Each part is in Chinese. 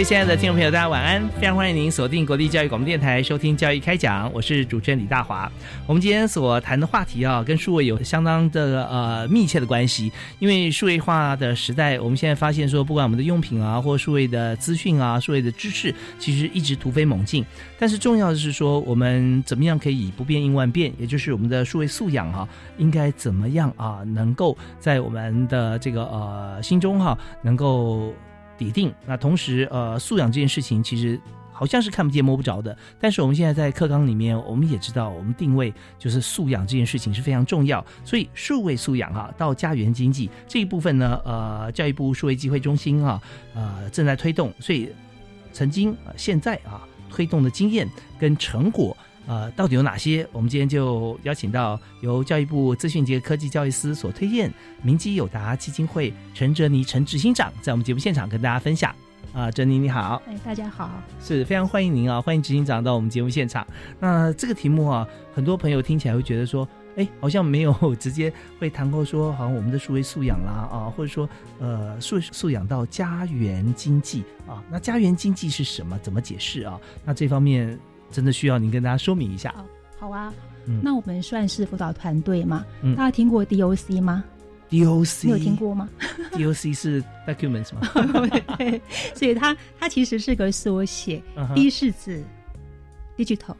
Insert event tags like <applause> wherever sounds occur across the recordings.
位亲爱的听众朋友，大家晚安！非常欢迎您锁定国立教育广播电台收听《教育开讲》，我是主持人李大华。我们今天所谈的话题啊，跟数位有相当的呃密切的关系。因为数位化的时代，我们现在发现说，不管我们的用品啊，或数位的资讯啊，数位的知识，其实一直突飞猛进。但是重要的是说，我们怎么样可以以不变应万变？也就是我们的数位素养哈，应该怎么样啊，能够在我们的这个呃心中哈，能够。抵定那同时，呃，素养这件事情其实好像是看不见摸不着的。但是我们现在在课纲里面，我们也知道，我们定位就是素养这件事情是非常重要。所以数位素养哈，到家园经济这一部分呢，呃，教育部数位机会中心啊，呃，正在推动。所以曾经、现在啊，推动的经验跟成果。呃，到底有哪些？我们今天就邀请到由教育部资讯及科技教育司所推荐明基友达基金会陈哲尼陈执行长，在我们节目现场跟大家分享。啊，哲尼你好，哎，大家好，是非常欢迎您啊，欢迎执行长到我们节目现场。那这个题目啊，很多朋友听起来会觉得说，哎，好像没有直接会谈过说，好像我们的数位素养啦啊，或者说呃，素素养到家园经济啊，那家园经济是什么？怎么解释啊？那这方面。真的需要您跟大家说明一下。好啊，那我们算是辅导团队嘛？大家听过 DOC 吗？DOC 你有听过吗？<laughs> DOC 是 documents 吗？<laughs> 对，所以它它其实是个缩写，D 是指 digital，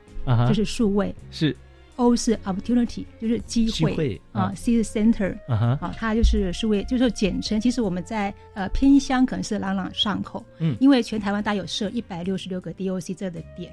就是数位；是 O 是 opportunity，就是机会啊；C 是 center，啊，它就是数位，就是简称。其实我们在呃偏乡可能是朗朗上口，嗯，因为全台湾大有设一百六十六个 DOC 这的点。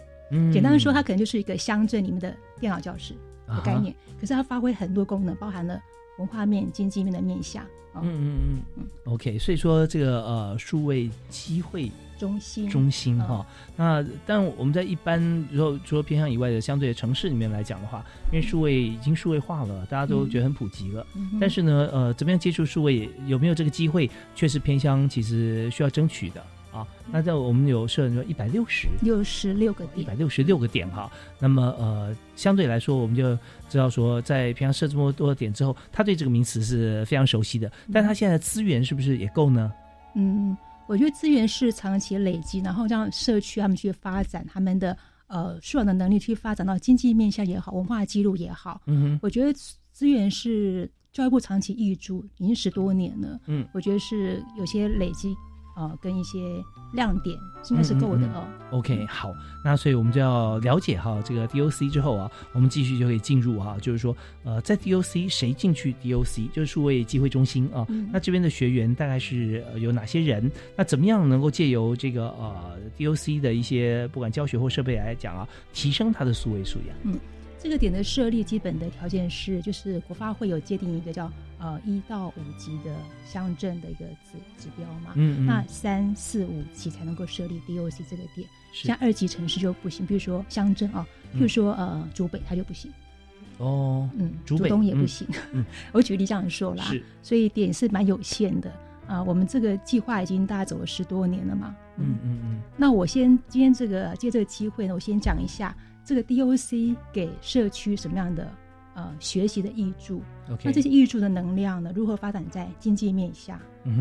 简单的说，它可能就是一个乡镇里面的电脑教室的概念，可是它发挥很多功能，包含了文化面、经济面的面向。嗯嗯嗯嗯。OK，所以说这个呃数位机会中心中心哈，那但我们在一般如果除了偏向以外的相对的城市里面来讲的话，因为数位已经数位化了，大家都觉得很普及了。但是呢，呃，怎么样接触数位，有没有这个机会，确实偏乡其实需要争取的。啊，那在我们有设说一百六十六十六个点，一百六十六个点哈。那么呃，相对来说，我们就知道说，在平常设这么多点之后，他对这个名词是非常熟悉的。但他现在的资源是不是也够呢？嗯，我觉得资源是长期累积，然后让社区他们去发展他们的呃素养的能力，去发展到经济面向也好，文化记录也好。嗯哼，我觉得资源是教育部长期挹注，已经十多年了。嗯，我觉得是有些累积。呃，跟一些亮点应该是够的哦。OK，好，那所以我们就要了解哈这个 DOC 之后啊，我们继续就可以进入哈，就是说呃，在 DOC 谁进去 DOC 就是数位机会中心啊。那这边的学员大概是有哪些人？那怎么样能够借由这个呃 DOC 的一些不管教学或设备来讲啊，提升他的数位素养？嗯。这个点的设立基本的条件是，就是国发会有界定一个叫呃一到五级的乡镇的一个指指标嘛，嗯嗯，那三四五级才能够设立 DOC 这个点，像二级城市就不行，比如说乡镇啊，譬如说呃竹北它就不行，哦，嗯，竹东也不行，<laughs> 我举例这样说啦，所以点是蛮有限的啊。我们这个计划已经大概走了十多年了嘛，嗯嗯嗯。那我先今天这个借这个机会呢，我先讲一下。这个 DOC 给社区什么样的呃学习的益助？那这些益助的能量呢，如何发展在经济面下，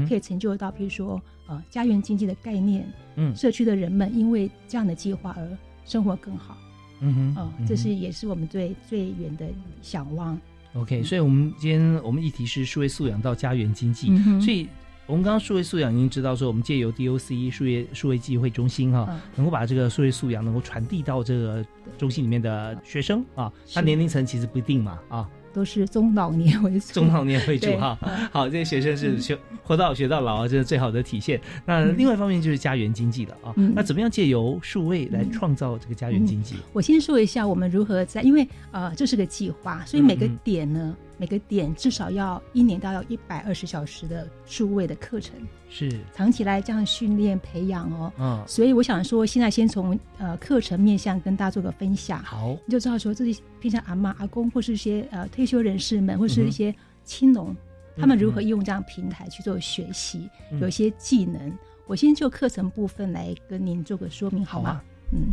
可以成就到，比如说呃家园经济的概念，嗯，社区的人们因为这样的计划而生活更好，嗯哼，呃，这是也是我们最最远的想望。OK，所以我们今天我们议题是数位素养到家园经济，所以。我们刚刚数位素养已经知道说，我们借由 DOC 数位数位机会中心哈，能够把这个数位素养能够传递到这个中心里面的学生啊，他年龄层其实不一定嘛啊。都是中老年为主，中老年为主 <laughs> 哈。好，这些学生是学活到学到老啊，这是最好的体现。那另外一方面就是家园经济了啊。那怎么样借由数位来创造这个家园经济？我先说一下我们如何在，因为呃这是个计划，所以每个点呢。每个点至少要一年到要一百二十小时的数位的课程，是长期来这样训练培养哦。嗯，所以我想说，现在先从呃课程面向跟大家做个分享。好，你就知道说，这些偏向阿妈、阿公或是一些呃退休人士们，或是一些青农，他们如何用这样平台去做学习，有一些技能。我先就课程部分来跟您做个说明，好吗？嗯，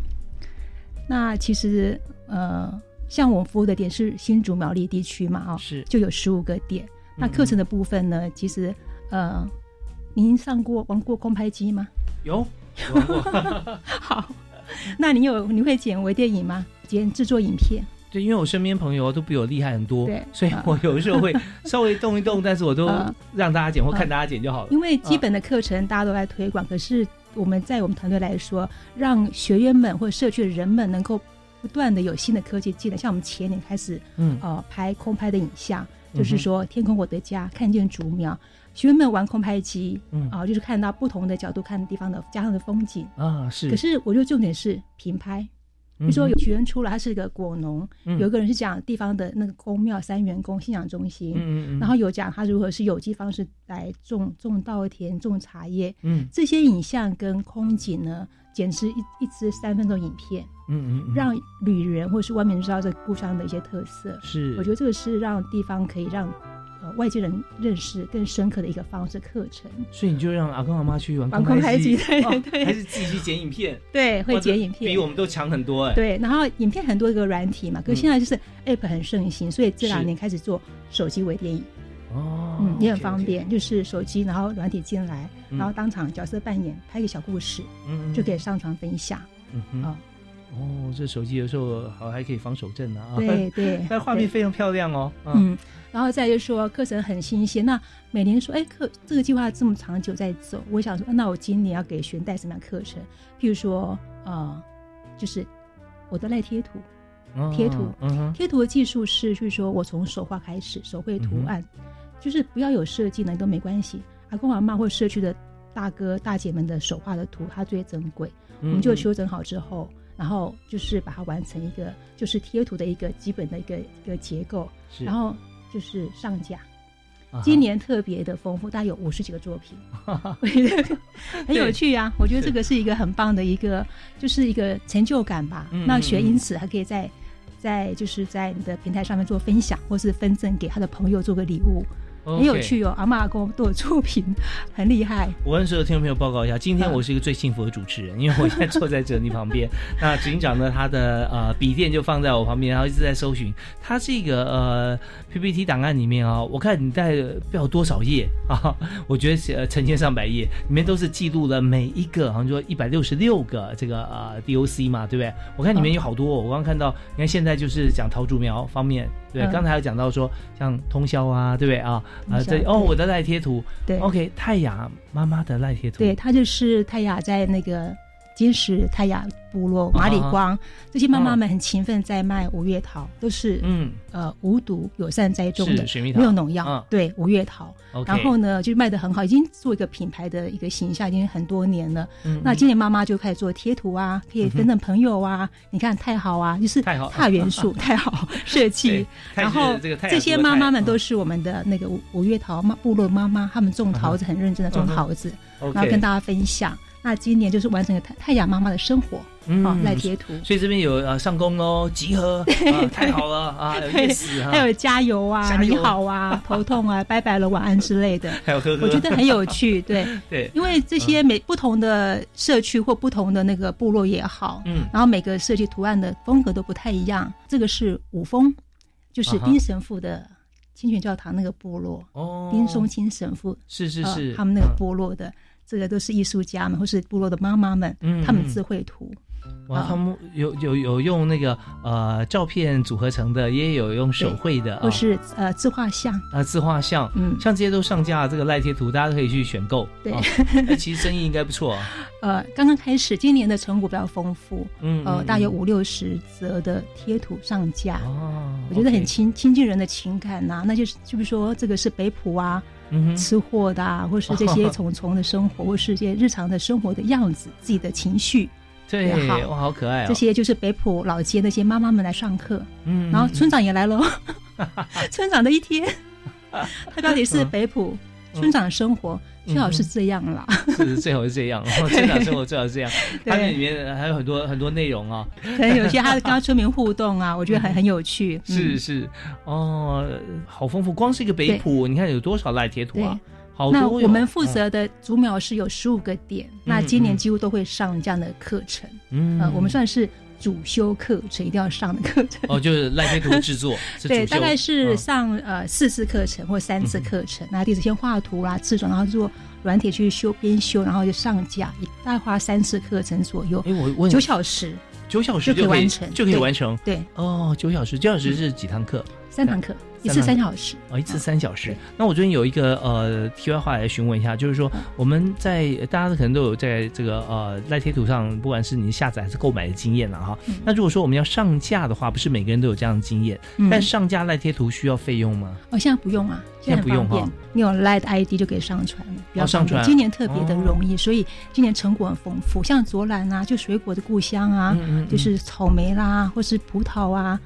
那其实呃。像我们服务的点是新竹苗栗地区嘛，哦，是就有十五个点。那课程的部分呢，其实呃，您上过玩过空拍机吗？有 <laughs> 玩过。好，那你有你会剪微电影吗？剪制作影片？对，因为我身边朋友都比我厉害很多，对，所以我有的时候会稍微动一动，但是我都让大家剪或看大家剪就好了。因为基本的课程大家都在推广，可是我们在我们团队来说，让学员们或者社区的人们能够。不断的有新的科技进来，像我们前年开始，嗯，呃，拍空拍的影像，就是说天空我的家，看见竹苗，学员们玩空拍机，嗯，啊，就是看到不同的角度看地方的家上的风景。啊，是。可是我觉得重点是平拍，比如说有学员出来，他是一个果农，有一个人是讲地方的那个公庙三元宫信仰中心，嗯嗯，然后有讲他如何是有机方式来种种稻田、种茶叶，嗯，这些影像跟空景呢。剪辑一一支三分钟影片，嗯嗯，让旅人或是外面知道这故乡的一些特色，是，我觉得这个是让地方可以让呃外界人认识更深刻的一个方式课程。所以你就让阿公阿妈去玩空拍机，对对，还是自己去剪影片？对，会剪影片，比我们都强很多哎。对，然后影片很多一个软体嘛，可是现在就是 App 很盛行，所以这两年开始做手机微电影。哦，嗯，也很方便，就是手机，然后软体进来，然后当场角色扮演，拍个小故事，嗯，就可以上传分享，嗯啊，哦，这手机有时候好还可以防手震呢啊，对 <laughs> 对，但画面非常漂亮哦，嗯，然后再就说课程很新鲜，那每年说，哎，课这个计划这么长久在走，我想说，那我今年要给学员带什么样课程？譬如说，呃，就是我的赖贴图，贴图，贴图的技术是，就是说我从手画开始，手绘图案。就是不要有设计呢都没关系，阿公阿妈或社区的大哥大姐们的手画的图，它最珍贵。我们就修整好之后，然后就是把它完成一个就是贴图的一个基本的一个一个结构，然后就是上架。今年特别的丰富，大概有五十几个作品 <laughs> <laughs> <laughs> 很有趣啊！我觉得这个是一个很棒的一个，就是一个成就感吧。那学因此还可以在在就是在你的平台上面做分享，或是分赠给他的朋友做个礼物。很有趣哦，阿妈阿公都有作品，很厉害。我跟所有听众朋友报告一下，今天我是一个最幸福的主持人，因为我现在坐在哲尼旁边。<laughs> 那执行长呢，他的呃笔电就放在我旁边，然后一直在搜寻。他这个呃 PPT 档案里面啊，我看你带不了多少页啊，<laughs> 我觉得呃成千上百页，里面都是记录了每一个，好像说一百六十六个这个呃 DOC 嘛，对不对？我看里面有好多，我刚刚看到，你看现在就是讲桃竹苗方面。对，刚才有讲到说像通宵啊，对不对啊？啊，这哦，我的赖贴图，对，OK，泰雅妈妈的赖贴图，对，他就是泰雅在那个。金石泰雅部落马里光这些妈妈们很勤奋，在卖五月桃，都是嗯。呃无毒友善栽种的，没有农药。对五月桃，然后呢就卖的很好，已经做一个品牌的一个形象，已经很多年了。那今年妈妈就开始做贴图啊，可以分赠朋友啊。你看太好啊，就是太好。元素 <laughs> 太好设计。然后这些妈妈们都是我们的那个五五月桃妈部落妈妈，他们种桃子很认真的种桃子，然后跟大家分享。那今年就是完成了太太阳妈妈的生活，啊，赖贴图。所以这边有呃上工喽，集合，<laughs> 太好了啊，有意思还有加油啊，你好啊，<laughs> 头痛啊，拜拜了，晚安之类的。还有呵呵，我觉得很有趣，<laughs> 对。对，因为这些每不同的社区或不同的那个部落也好，嗯，然后每个设计图案的风格都不太一样。这个是五峰，就是丁神父的清泉教堂那个部落，哦，丁松清神父是是是，他们那个部落的。这个都是艺术家们或是部落的妈妈们，他们自绘图，哇，他们有有有用那个呃照片组合成的，也有用手绘的，或是呃自画像。啊自画像，嗯，像这些都上架这个赖贴图，大家都可以去选购。对，那其实生意应该不错。<laughs> 呃，刚刚开始，今年的成果比较丰富，嗯，呃，大约五六十则的贴图上架，哦，我觉得很亲亲近人的情感呐，那就是就比如说这个是北浦啊，吃货的，啊，或是这些 <laughs> 虫虫的生活，或是这些日常的生活的样子，自己的情绪。对，哇，好可爱！这些就是北浦老街那些妈妈们来上课，嗯，然后村长也来了，<laughs> 村长的一天，他到底是北浦村长生活，最好是这样啦，是最好是这样，<laughs> 村长生活最好是这样。它里面还有很多很多内容啊，可能有些他跟村民互动啊，<laughs> 我觉得很很有趣。是是，哦，好丰富，光是一个北浦，你看有多少赖贴图啊？好那我们负责的竹苗是有十五个点，那今年几乎都会上这样的课程。嗯，我们算是主修课程，一定要上的课程。哦，就是赖贴图制作。<laughs> 对，大概是上呃四次课程或三次课程。那弟子先画图啦、制作，然后做软体去修边修，然后就上架，大概花三次课程左右。哎，我九小时，九小时就可以完成，就可以完成。对，哦，九小时，九小时是几堂课？三堂课。一次三小时。哦，一次三小时。那我最近有一个呃题外话来询问一下，就是说我们在大家可能都有在这个呃赖贴图上，不管是你下载还是购买的经验了哈。那如果说我们要上架的话，不是每个人都有这样的经验，但上架赖贴图需要费用吗？哦，现在不用啊，现在不用哈。你有 Light ID 就可以上传了，要上传。今年特别的容易，所以今年成果很丰富。像卓兰啊，就水果的故乡啊，就是草莓啦，或是葡萄啊，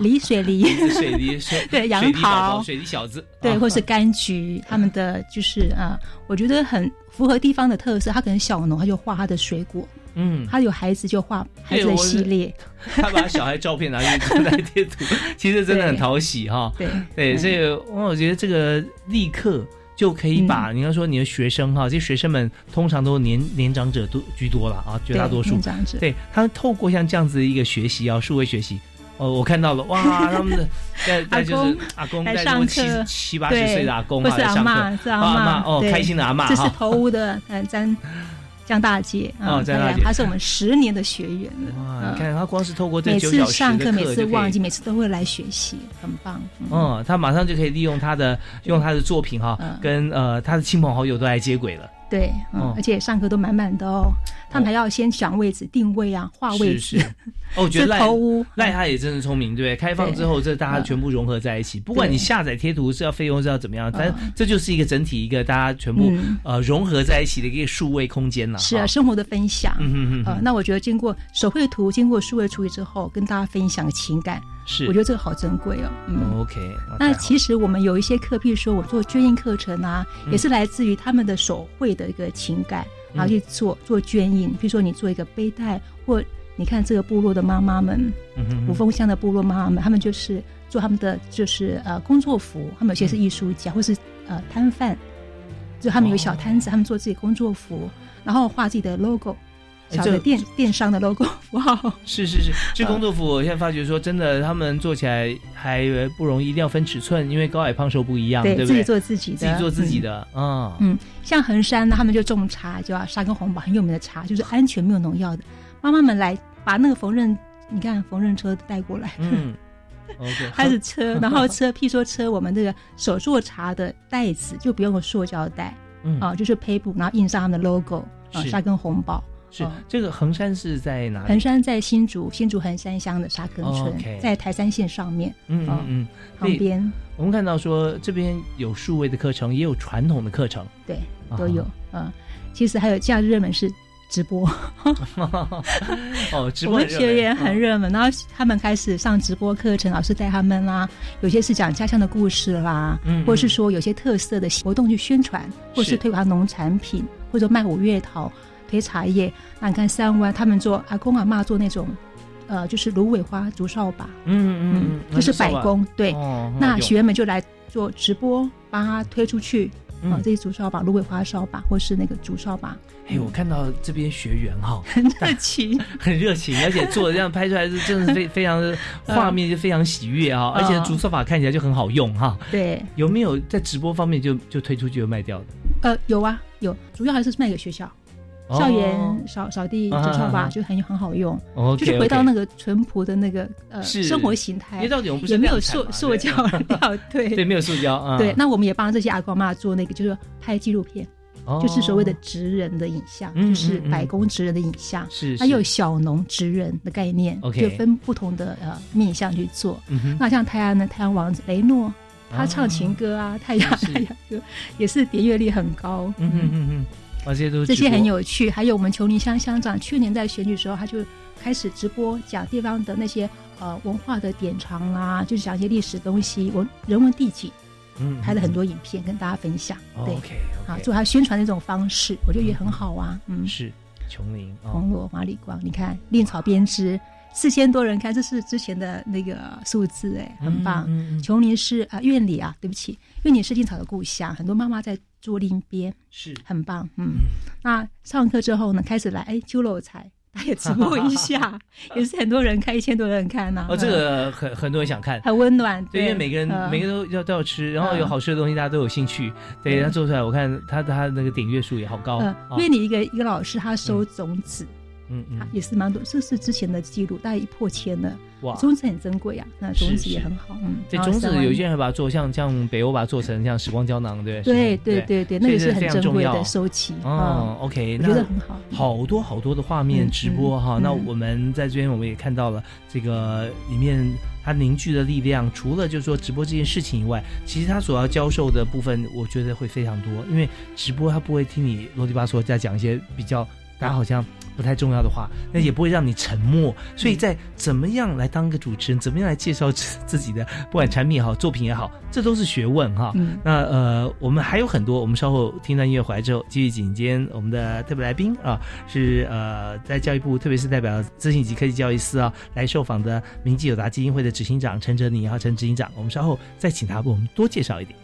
梨水梨，<laughs> 水梨，<laughs> 对杨桃，水梨小子，对，或是柑橘，<laughs> 他们的就是啊，我觉得很符合地方的特色。他可能小农，他就画他的水果，嗯，他有孩子就画孩子的系列，<laughs> 他把小孩照片拿去做 <laughs> 来贴图，其实真的很讨喜哈。对。对，所以我觉得这个立刻就可以把你要说你的学生哈，这些学生们通常都年年长者都居多了啊，绝大多数。年长者，对他们透过像这样子的一个学习啊，数位学习。哦，我看到了，哇，<laughs> 他们的在在就是阿公在上七七八十岁的阿公啊，上课，是阿妈，哦，开心的阿妈，这是头屋的呃张江大姐啊，江大姐，她是我们十年的学员了。哇，你看她光是透过这每次上课，每次忘记，每次都会来学习，很棒。嗯，她马上就可以利用她的用她的作品哈，跟呃她的亲朋好友都来接轨了。对，嗯，而且上课都满满的哦。他们还要先抢位置、定位啊，画位置。哦，我觉得赖赖他也真的聪明，对不对？开放之后，这大家全部融合在一起。不管你下载贴图是要费用是要怎么样，但这就是一个整体，一个大家全部呃融合在一起的一个数位空间了。是啊，生活的分享。嗯嗯嗯。呃，那我觉得经过手绘图，经过数位处理之后，跟大家分享情感，是我觉得这个好珍贵哦。嗯，OK。那其实我们有一些课，譬如说我做捐印课程啊，也是来自于他们的手绘的一个情感。然后去做做捐印，譬如说你做一个背带，或你看这个部落的妈妈们，五峰乡的部落妈妈们，他们就是做他们的就是呃工作服，他们有些是艺术家，或是呃摊贩，就他们有小摊子，他们做自己工作服，然后画自己的 logo。小的电电商的 logo <laughs> 符号是是是，这工作服我现在发觉说真的，他们做起来还不容易，一定要分尺寸，因为高矮胖瘦不一样，对不对？自己做自己的，自己做自己的啊。嗯，像衡山呢，他们就种茶，就要沙根红宝很有名的茶，就是安全没有农药的。妈妈们来把那个缝纫，你看缝纫车带过来，嗯，<laughs> OK，开始车，<laughs> 然后车，譬如说车我们这个手做茶的袋子就不用个塑胶袋，嗯啊，就是 paper，，然后印上他们的 logo 啊，沙根红宝。是这个衡山是在哪里？衡山在新竹，新竹衡山乡的沙坑村，在台山线上面。嗯嗯嗯，旁边我们看到说这边有数位的课程，也有传统的课程，对，都有。嗯，其实还有假日热门是直播。<laughs> 哦，直播我们学员很热门，然后他们开始上直播课程，老师带他们啦，有些是讲家乡的故事啦，嗯，或者是说有些特色的活动去宣传，或是推广农产品，或者卖五月桃。推茶叶，那你看三湾他们做阿公阿妈做那种，呃，就是芦苇花竹扫把，嗯嗯嗯，就是百工对。那学员们就来做直播，帮他推出去啊，这些竹扫把、芦苇花扫把，或是那个竹扫把。哎，我看到这边学员哈，<laughs> 很热情，很热情，而且做的这样拍出来是真的是非 <laughs> 非常的画面就非常喜悦啊，而且竹扫把看起来就很好用哈。对，有没有在直播方面就就推出去就卖掉的？呃，有啊，有，主要还是卖给学校。校园扫扫地纸钞吧，就很很好用。哦，就是回到那个淳朴的那个呃生活形态。到底我们不是也没有塑塑胶料，对对，没有塑胶啊。对，那我们也帮这些阿公妈做那个，就是拍纪录片，就是所谓的职人的影像，就是百工职人的影像。是，还有小农职人的概念，就分不同的呃面向去做。那像泰安的太阳王子雷诺，他唱情歌啊，太阳太阳歌也是点阅率很高。嗯嗯嗯嗯。这些都这些很有趣，还有我们琼林乡乡长去年在选举时候，他就开始直播讲地方的那些呃文化的典藏啊，就是讲一些历史东西、文人文地景，嗯，拍了很多影片跟大家分享。对，啊，做他宣传的一种方式，我觉得也很好啊。嗯，是琼林红罗马里光，你看练草编织四千多人看，这是之前的那个数字，哎，很棒。琼林是啊院里啊，对不起，院里是青草的故乡，很多妈妈在。做另边是很棒，嗯，那上完课之后呢，开始来哎揪肉菜，他也直播一下，<laughs> 也是很多人看，一千多人看呐。哦，这个很很多人想看，很温暖，对，因为每个人每个都要都要吃，然后有好吃的东西，大家都有兴趣。对他做出来，我看他他那个点阅数也好高。嗯，因为你一个一个老师，他收种子。嗯嗯，也是蛮多，这是之前的记录，大概一破千了。哇，种子很珍贵啊，那种子也很好。嗯，这种子有些人把它做像像北欧把它做成像时光胶囊，对对对对对，那个是很珍贵的收集。哦，OK，那觉得很好。好多好多的画面直播哈，那我们在这边我们也看到了这个里面它凝聚的力量，除了就是说直播这件事情以外，其实它所要教授的部分，我觉得会非常多，因为直播它不会听你啰里吧嗦在讲一些比较大家好像。不太重要的话，那也不会让你沉默。所以在怎么样来当个主持人，怎么样来介绍自己的，不管产品也好，作品也好，这都是学问哈。那呃，我们还有很多，我们稍后听到音乐回来之后，继续紧接我们的特别来宾啊，是呃，在教育部，特别是代表资讯及科技教育司啊来受访的明基友达基金会的执行长陈哲宁啊，陈执行长，我们稍后再请他为我们多介绍一点。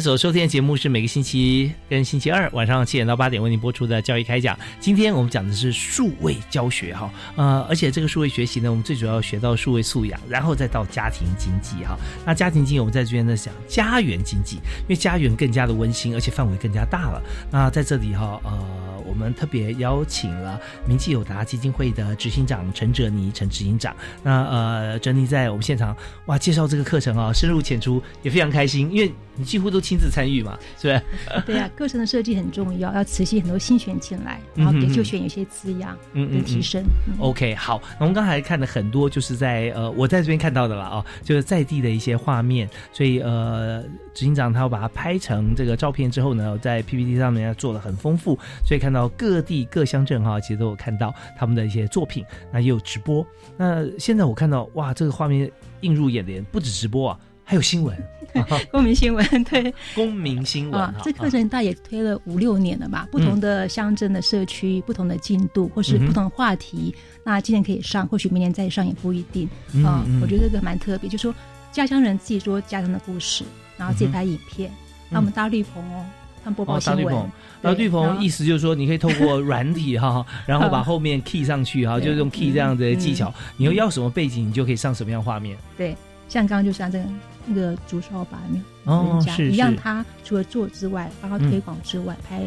所收听的节目是每个星期跟星期二晚上七点到八点为您播出的教育开讲。今天我们讲的是数位教学哈，呃，而且这个数位学习呢，我们最主要学到数位素养，然后再到家庭经济哈。那家庭经济我们在这边呢讲家园经济，因为家园更加的温馨，而且范围更加大了。那在这里哈，呃。我们特别邀请了名气友达基金会的执行长陈哲尼陈执行长。那呃，哲尼在我们现场哇，介绍这个课程啊，深入浅出，也非常开心，因为你几乎都亲自参与嘛，是不是？对啊，课程的设计很重要，要持续很多新选进来，然后给就选有些滋养，嗯嗯，提升。OK，好，那我们刚才看的很多就是在呃，我在这边看到的了啊，就是在地的一些画面，所以呃，执行长他要把它拍成这个照片之后呢，在 PPT 上面要做的很丰富，所以看到。各地各乡镇哈，其实都有看到他们的一些作品，那也有直播。那现在我看到哇，这个画面映入眼帘，不止直播啊，还有新闻，<laughs> 公民新闻对，公民新闻。这课程大也推了五六年了吧？不同的乡镇的社区，不同的进度，或是不同的话题。那今年可以上，或许明年再上也不一定。嗯，我觉得这个蛮特别，就说家乡人自己说家乡的故事，然后自己拍影片，那我们搭绿棚哦。看播报新闻，然后绿棚意思就是说，你可以透过软体哈，<laughs> 然后把后面 key 上去哈，就是用 key 这样的技巧，你又要什么背景，你就可以上什么样画面。对，像刚刚就像这个那个竹扫把没有人家一样，他除了做之外，帮他推广之外，拍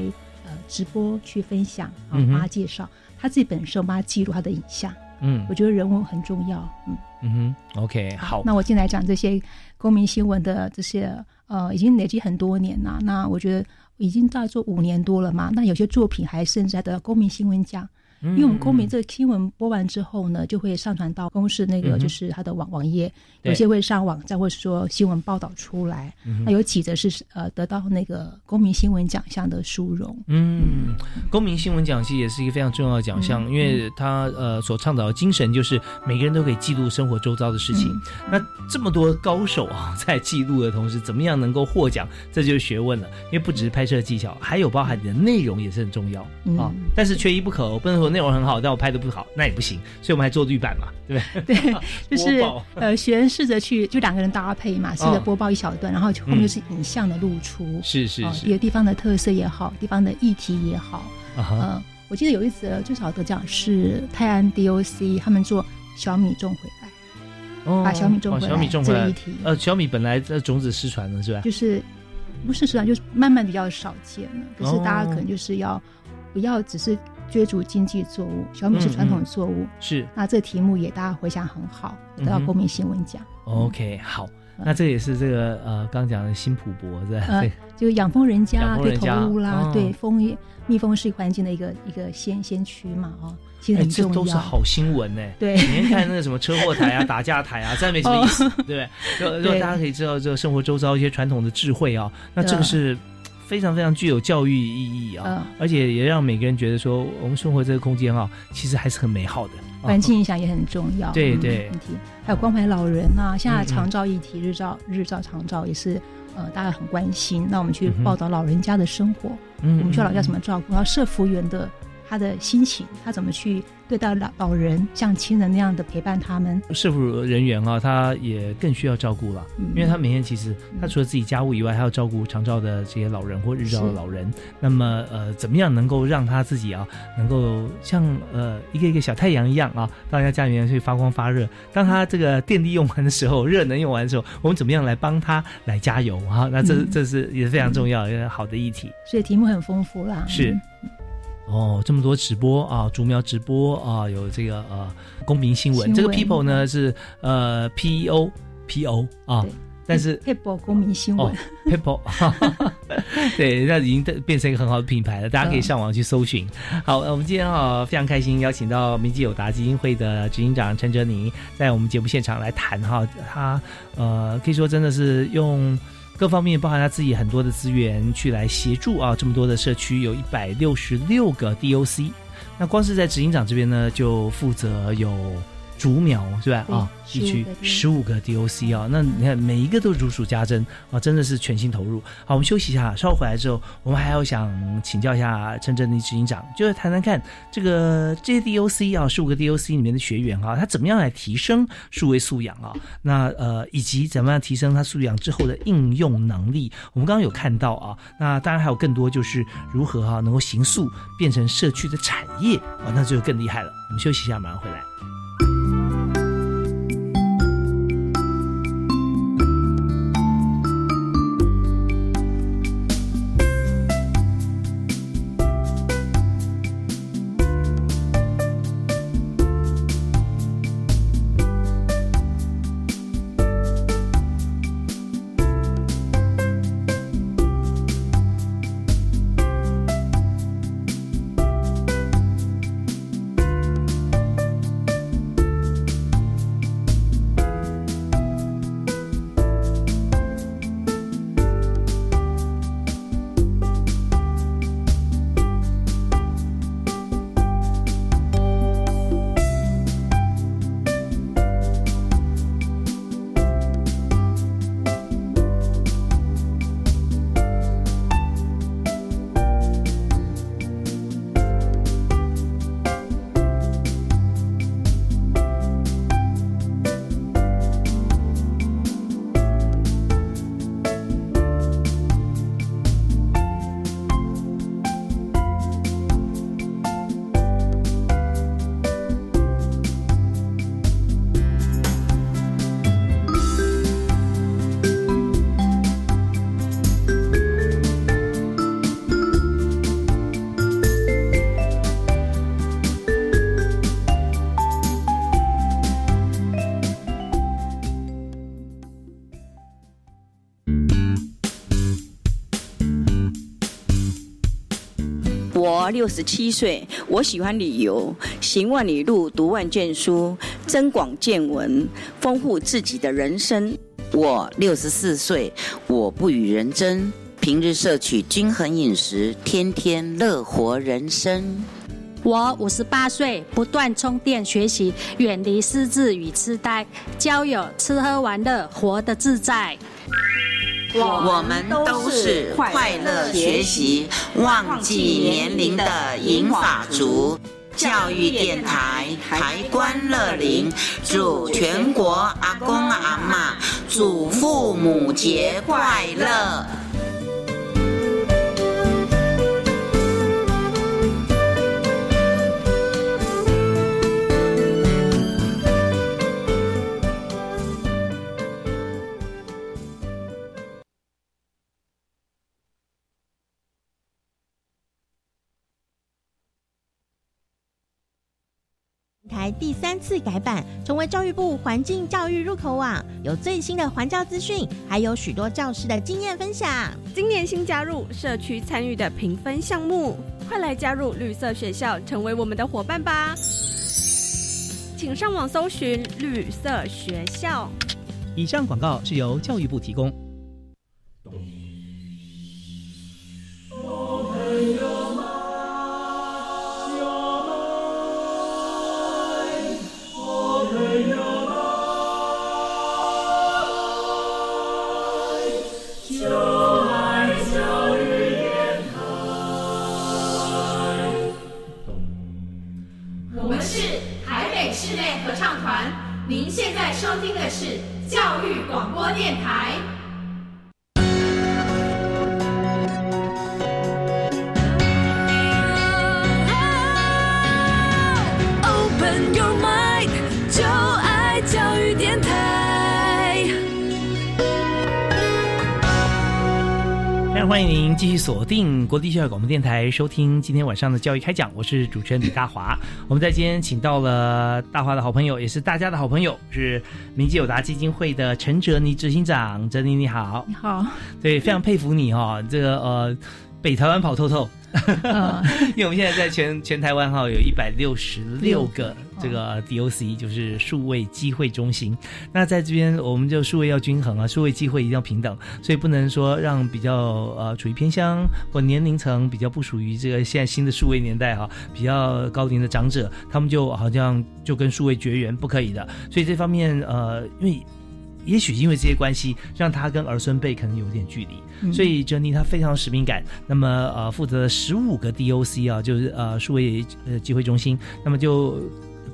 呃直播去分享啊，帮他介绍，他自己本身帮他记录他的影像。嗯，我觉得人文很重要。嗯嗯哼，OK，好。那我进来讲这些公民新闻的这些呃，已经累积很多年了。那我觉得已经大概做五年多了嘛。那有些作品还甚至还得到公民新闻奖。因为我们公民这个新闻播完之后呢，就会上传到公司那个就是它的网网页，有些会上网站，或者说新闻报道出来。那有几则是呃得到那个公民新闻奖项的殊荣。嗯，公民新闻奖其实也是一个非常重要的奖项，因为它呃所倡导的精神就是每个人都可以记录生活周遭的事情。那这么多高手啊，在记录的同时，怎么样能够获奖，这就是学问了。因为不只是拍摄技巧，还有包含你的内容也是很重要啊。但是缺一不可，我不能说。内容很好，但我拍的不好，那也不行，所以我们还做绿版嘛，对不对？<laughs> 对，<laughs> 就是呃，学员试着去，就两个人搭配嘛，试着播报一小段，然后后面就是影像的露出，是是是，一个地方的特色也好，地方的议题也好。嗯，我记得有一则最少得奖是泰安 DOC 他们做小米种回来，把小米种回来，小米种回来议题。呃，小米本来这种子失传了是吧？就是不是失传，就是慢慢比较少见了。可是大家可能就是要不要只是。追逐经济作物，小米是传统作物，是。那这题目也大家回想很好，得到公民新闻奖。OK，好，那这也是这个呃，刚讲的新普博是吧？对，就养蜂人家对投屋啦，对蜂蜜蜂是环境的一个一个先先驱嘛，哦，其实很重要。这都是好新闻呢。对，每天看那个什么车祸台啊、打架台啊，真没什么意思，对不对？如果大家可以知道这个生活周遭一些传统的智慧啊，那这个是。非常非常具有教育意义啊，而且也让每个人觉得说，我们生活这个空间啊，其实还是很美好的。环境影响也很重要。对对。问题还有关怀老人啊，现在长照议题，日照日照长照也是呃大家很关心。那我们去报道老人家的生活，我们去老人家怎么照顾，然后社福员的他的心情，他怎么去。对待老老人像亲人那样的陪伴他们，社福人员啊，他也更需要照顾了，因为他每天其实他除了自己家务以外，还要照顾长照的这些老人或日照的老人。那么呃，怎么样能够让他自己啊，能够像呃一个一个小太阳一样啊，到人家家里面去发光发热？当他这个电力用完的时候，热能用完的时候，我们怎么样来帮他来加油啊？那这这是也是非常重要一个好的议题。所以题目很丰富啦，是。哦，这么多直播啊，竹苗直播啊，有这个呃公民新闻，这个 people 呢是呃 P O P O 啊，但是 people 公民新闻 people，<laughs> <laughs> 对，那已经变成一个很好的品牌了，大家可以上网去搜寻。好，我们今天啊非常开心，邀请到明基友达基金会的执行长陈哲宁，在我们节目现场来谈哈，他呃可以说真的是用。各方面包含他自己很多的资源去来协助啊，这么多的社区有一百六十六个 DOC，那光是在执行长这边呢，就负责有。竹苗是吧？啊，地区十五个 DOC 啊，那你看每一个都如数家珍啊，真的是全心投入。好，我们休息一下，稍后回来之后，我们还要想请教一下陈振的执行长，就是谈谈看这个这些 DOC 啊，十五个 DOC 里面的学员啊，他怎么样来提升数位素养啊？那呃，以及怎么样提升他素养之后的应用能力？我们刚刚有看到啊，那当然还有更多，就是如何哈能够行塑变成社区的产业啊，那就更厉害了。我们休息一下，马上回来。六十七岁，我喜欢旅游，行万里路，读万卷书，增广见闻，丰富自己的人生。我六十四岁，我不与人争，平日摄取均衡饮食，天天乐活人生。我五十八岁，不断充电学习，远离失智与痴呆，交友吃喝玩乐，活得自在。我们都是快乐学习、忘记年龄的银发族。教育电台台关乐龄，祝全国阿公阿妈、祖父母节快乐。第三次改版，成为教育部环境教育入口网，有最新的环教资讯，还有许多教师的经验分享。今年新加入社区参与的评分项目，快来加入绿色学校，成为我们的伙伴吧！请上网搜寻绿色学校。以上广告是由教育部提供。收听的是教育广播电台。继续锁定国立教育广播电台，收听今天晚上的教育开讲。我是主持人李大华。我们在今天请到了大华的好朋友，也是大家的好朋友，是明基友达基金会的陈哲妮执行长。哲妮你好，你好，对，非常佩服你哈，这个呃，北台湾跑透透。<laughs> 因为我们现在在全全台湾哈，有一百六十六个这个 DOC，就是数位机会中心。那在这边，我们就数位要均衡啊，数位机会一定要平等，所以不能说让比较呃处于偏乡或年龄层比较不属于这个现在新的数位年代哈，比较高龄的长者，他们就好像就跟数位绝缘，不可以的。所以这方面呃，因为。也许因为这些关系，让他跟儿孙辈可能有点距离，所以珍妮她非常有使命感。那么呃，负责十五个 DOC 啊，就是呃数位呃机会中心，那么就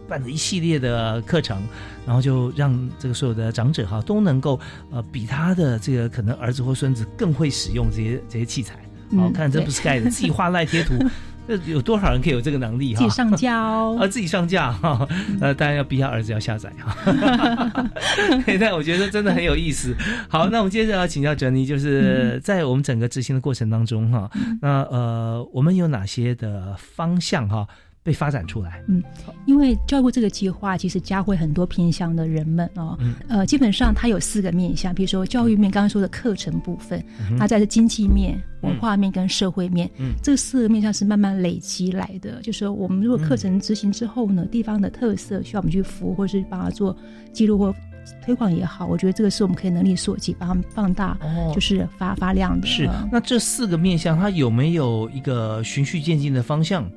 办了一系列的课程，然后就让这个所有的长者哈都能够呃比他的这个可能儿子或孙子更会使用这些这些器材。好看这不是盖的，自己画赖贴图。<laughs> 这有多少人可以有这个能力哈？自己上架哦，<laughs> 啊，自己上架哈，呃，当然要逼他儿子要下载哈。<laughs> 但我觉得真的很有意思。好，那我们接着要请教哲妮，就是在我们整个执行的过程当中哈，那呃，我们有哪些的方向哈？被发展出来，嗯，因为教育这个计划其实教会很多偏向的人们哦，呃，基本上它有四个面向，比如说教育面，刚刚说的课程部分，它在经济面、文化面跟社会面，嗯，这四个面向是慢慢累积来的。就是说，我们如果课程执行之后呢，地方的特色需要我们去服务，或是帮他做记录或推广也好，我觉得这个是我们可以能力所及，把它们放大，就是发发亮的。是，那这四个面向它有没有一个循序渐进的方向？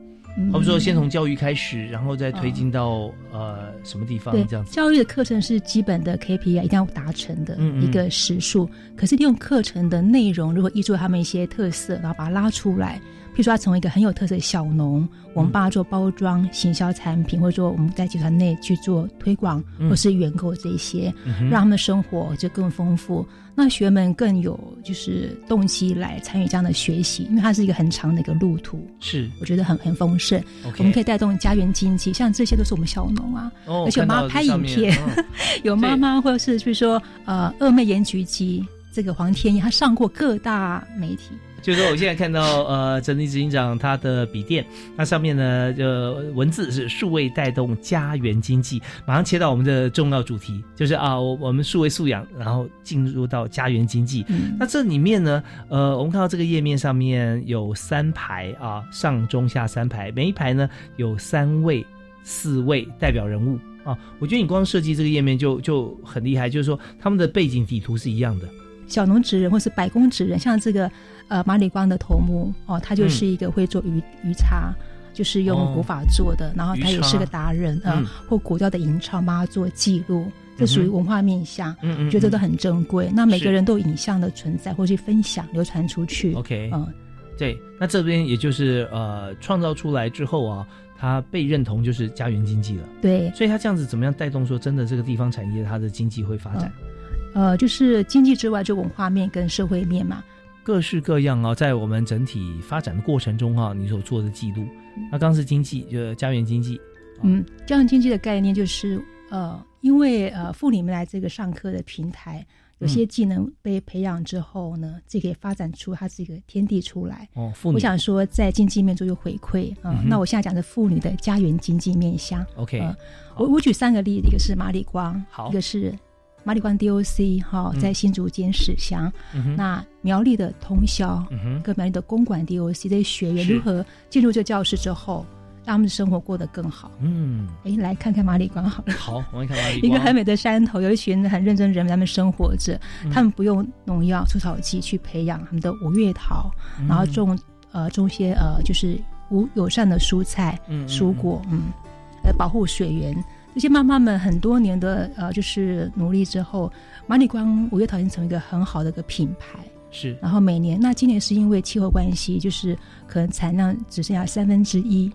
我们说，先从教育开始，然后再推进到呃什么地方？这样子。教育的课程是基本的 KPI，一定要达成的一个时数。可是利用课程的内容，如果依照他们一些特色，然后把它拉出来。譬如说，他成为一个很有特色的小农，我们帮他做包装、行销产品，或者说我们在集团内去做推广，或是员购这些，让他们的生活就更丰富。那学员们更有就是动机来参与这样的学习，因为它是一个很长的一个路途，是我觉得很很丰盛。我们可以带动家园经济，像这些都是我们小农啊，而且我妈拍影片，<laughs> 有妈妈或者是比如说呃二妹盐焗鸡，这个黄天一，他上过各大媒体。就是说我现在看到呃，整理执行长他的笔电，那上面呢就文字是数位带动家园经济，马上切到我们的重要主题，就是啊，我我们数位素养，然后进入到家园经济。那这里面呢，呃，我们看到这个页面上面有三排啊，上中下三排，每一排呢有三位、四位代表人物。啊，我觉得你光设计这个页面就就很厉害，就是说他们的背景底图是一样的。小农职人或是百工职人，像这个呃马里光的头目哦，他就是一个会做鱼鱼叉，就是用古法做的，然后他也是个达人啊，或古调的吟唱帮他做记录，这属于文化面向，嗯嗯，觉得都很珍贵。那每个人都有影像的存在，或去分享流传出去。OK，嗯，对，那这边也就是呃创造出来之后啊。它被认同就是家园经济了，对，所以它这样子怎么样带动说真的这个地方产业它的经济会发展？呃，就是经济之外就文化面跟社会面嘛，各式各样啊，在我们整体发展的过程中哈，你所做的记录，那刚是经济，就家园经济，嗯，家园经济的概念就是呃，因为呃妇女们来这个上课的平台。有些技能被培养之后呢，这可以发展出它这个天地出来。哦，妇女我想说，在经济面做有回馈啊。那我现在讲的妇女的家园经济面向。OK，我我举三个例子，一个是马里光，好，一个是马里关 DOC 哈，在新竹兼史乡。那苗栗的通宵，跟苗栗的公馆 DOC 这些学员如何进入这教室之后。让他们的生活过得更好。嗯，哎，来看看马里关 <laughs> 好了。好，我们看马里光。一个很美的山头，有一群很认真人，他们生活着，他们不用农药、除草剂去培养他们的五月桃，然后种呃种些呃就是无友善的蔬菜、蔬果，嗯，来保护水源。这些妈妈们很多年的呃就是努力之后，马里光五月桃已经成为一个很好的一个品牌。是。然后每年，那今年是因为气候关系，就是可能产量只剩下三分之一。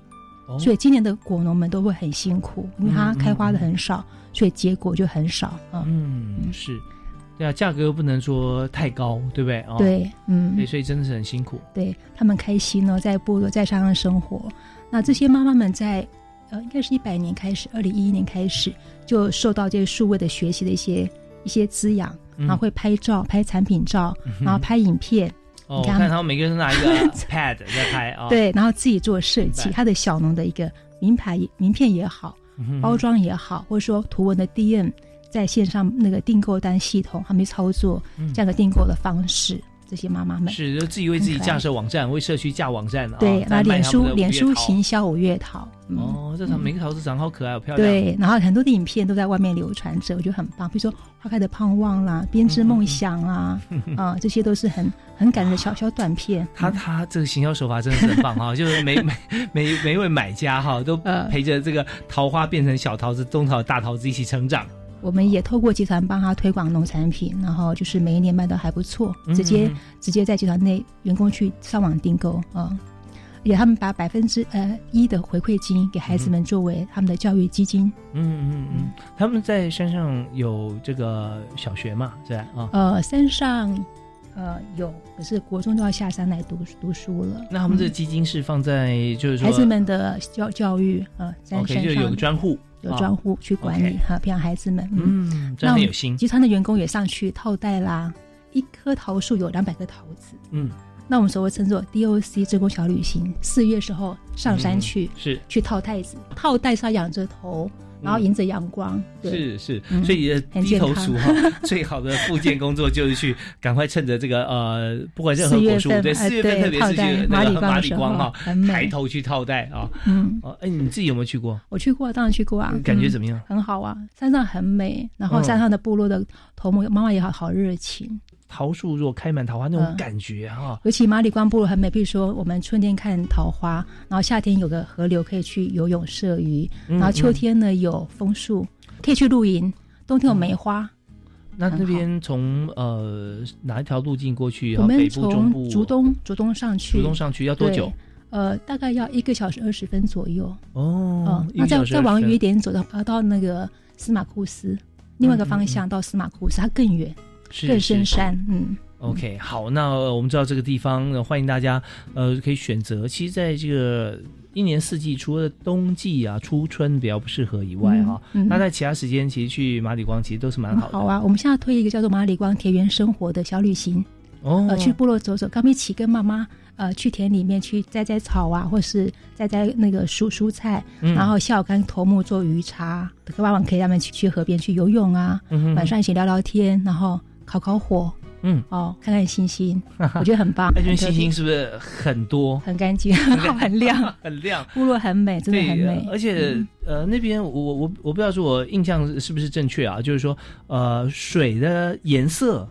所以今年的果农们都会很辛苦，因为它开花的很少，所以结果就很少。嗯，是，对啊，价格又不能说太高，对不对？哦，对，嗯，对，所以真的是很辛苦。对他们开心呢，在部落在山上生活。那这些妈妈们在呃，应该是一百年开始，二零一一年开始就受到这些数位的学习的一些一些滋养，然后会拍照、拍产品照，<laughs> 然后拍影片。哦，看他们每个人拿一个 <laughs> pad 在拍啊，对，然后自己做设计，他的小农的一个名牌名片也好，包装也好，或者说图文的 DM，在线上那个订购单系统，他们操作这样的订购的方式。这些妈妈们是就自己为自己架设网站，为社区架网站了。对，那脸书脸书行销五月桃。哦，这场每个桃子长得好可爱，好漂亮。对，然后很多的影片都在外面流传着，我觉得很棒。比如说花开的盼望啦，编织梦想啊，<laughs> 啊，这些都是很很感人的小小短片。他他这个行销手法真的是很棒哈，就是每每 <laughs> 每每一位买家哈，都陪着这个桃花变成小桃子、中桃、大桃子一起成长。我们也透过集团帮他推广农产品，然后就是每一年卖的还不错，直接直接在集团内员工去上网订购啊，也他们把百分之呃一的回馈金给孩子们作为他们的教育基金。嗯嗯嗯，他们在山上有这个小学嘛？是啊。呃，山上呃有，可是国中都要下山来读读书了。那他们这基金是放在就是说孩子们的教教育呃，在山上就有个专户。有专户去管理哈，培养孩子们。嗯，真的有心。集团的员工也上去套袋啦，一棵桃树有两百个桃子。嗯，那我们所谓称作 DOC 职工小旅行，四月时候上山去是去套袋子，套袋上仰着头。然后迎着阳光，是是，所以低头族哈，<laughs> 最好的复健工作就是去赶快趁着这个呃，不管任何果树，对四月份特别是去马里马里光哈，抬头去套袋啊，嗯，哦，哎，你自己有没有去过？我去过，当然去过啊，感觉怎么样？很好啊，山上很美，然后山上的部落的头目妈妈也好好热情。桃树若开满桃花那种感觉哈，尤其马里光部落很美。比如说，我们春天看桃花，然后夏天有个河流可以去游泳射鱼，然后秋天呢有枫树可以去露营，冬天有梅花。那这边从呃哪一条路径过去？我们从竹东竹东上去，竹东上去要多久？呃，大概要一个小时二十分左右。哦，那再再往远一点走到呃到那个司马库斯，另外一个方向到司马库斯，它更远。更深山，嗯，OK，好，那我们知道这个地方，欢迎大家，呃，可以选择。其实，在这个一年四季，除了冬季啊、初春比较不适合以外，哈，那在其他时间，其实去马里光其实都是蛮好的。好啊，我们现在推一个叫做马里光田园生活的小旅行，哦，呃，去部落走走，刚一起跟妈妈呃去田里面去摘摘草啊，或是摘摘那个蔬蔬菜，然后下午跟头目做鱼茶，傍晚可以让他们去去河边去游泳啊，晚上一起聊聊天，然后烤烤火。嗯哦，看看星星，<laughs> 我觉得很棒。那边星星是不是很多？很干净，很好，<laughs> 很亮，<laughs> 很亮。部落很美，真的很美。而且呃，那边我我我不知道是我印象是不是正确啊？就是说呃，水的颜色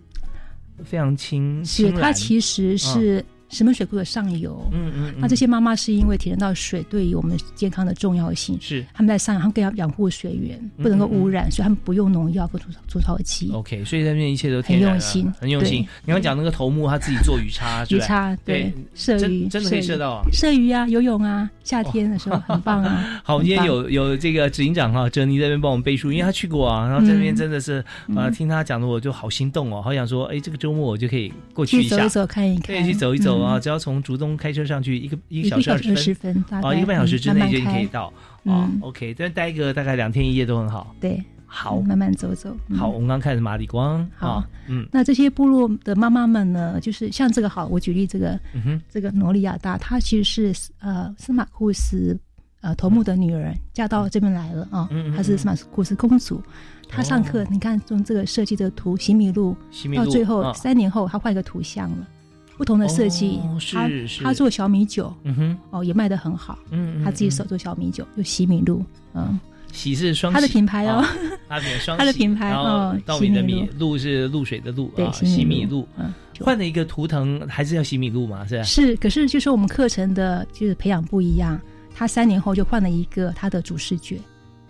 非常清，是它其实是。石门水库的上游，嗯嗯，那这些妈妈是因为体验到水对于我们健康的重要性，是。他们在上游，他们更要养护水源，不能够污染，所以他们不用农药和除除草剂。OK，所以那边一切都很用心，很用心。你刚讲那个头目他自己做鱼叉，鱼叉对，射鱼真的可以射到啊，射鱼啊，游泳啊，夏天的时候很棒啊。<laughs> 好，我们今天有有这个执行长哈，哲尼这边帮我们背书，因为他去过啊，然后这边真的是啊，听他讲的我就好心动哦，好想说，哎，这个周末我就可以过去一下，走一走看一看，可以去走一走啊，只要从竹。东开车上去一个一个小时二十分，哦，一个半小时之内就可以到哦。OK，这待个大概两天一夜都很好。对，好，慢慢走走。好，我们刚开始马里光。好，嗯，那这些部落的妈妈们呢，就是像这个好，我举例这个，这个诺利亚大，她其实是呃司马库斯呃头目的女儿，嫁到这边来了啊。嗯她是司马库斯公主。她上课，你看从这个设计的图，洗米露，到最后三年后，她换一个图像了。不同的设计，他他做小米酒，嗯哼，哦也卖的很好，嗯，他自己手做小米酒，就喜米露，嗯，喜是双他的品牌哦，他的双他的品牌 <laughs> 哦，稻米的米，露。是露水的露，对，喜米露，嗯，换了一个图腾，还是要喜米露嘛，是是，可是就是我们课程的就是培养不一样，他三年后就换了一个他的主视觉，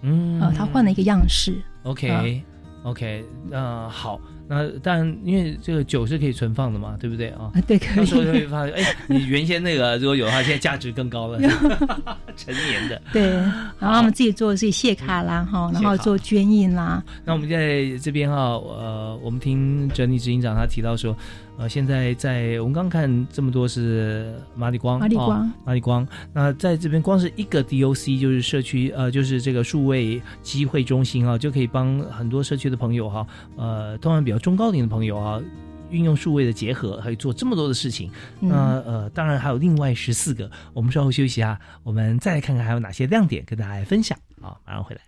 嗯，呃，他换了一个样式，OK OK，嗯好。那当然，因为这个酒是可以存放的嘛，对不对啊？对，可以。到时候就会发现，哎，<laughs> 你原先那个如果有的话，现在价值更高了，<laughs> 成年的。对，然后我们自己做自己谢卡啦，哈，然后做捐印啦。那我们在这边哈，呃，我们听整理执行长他提到说。呃，现在在我们刚看这么多是马里光，马里光，马里光。那在这边光是一个 DOC，就是社区呃，就是这个数位机会中心啊，就可以帮很多社区的朋友哈，呃，通常比较中高龄的朋友啊，运用数位的结合，可以做这么多的事情。那呃，当然还有另外十四个，我们稍后休息啊，我们再来看看还有哪些亮点跟大家来分享好，马上回来。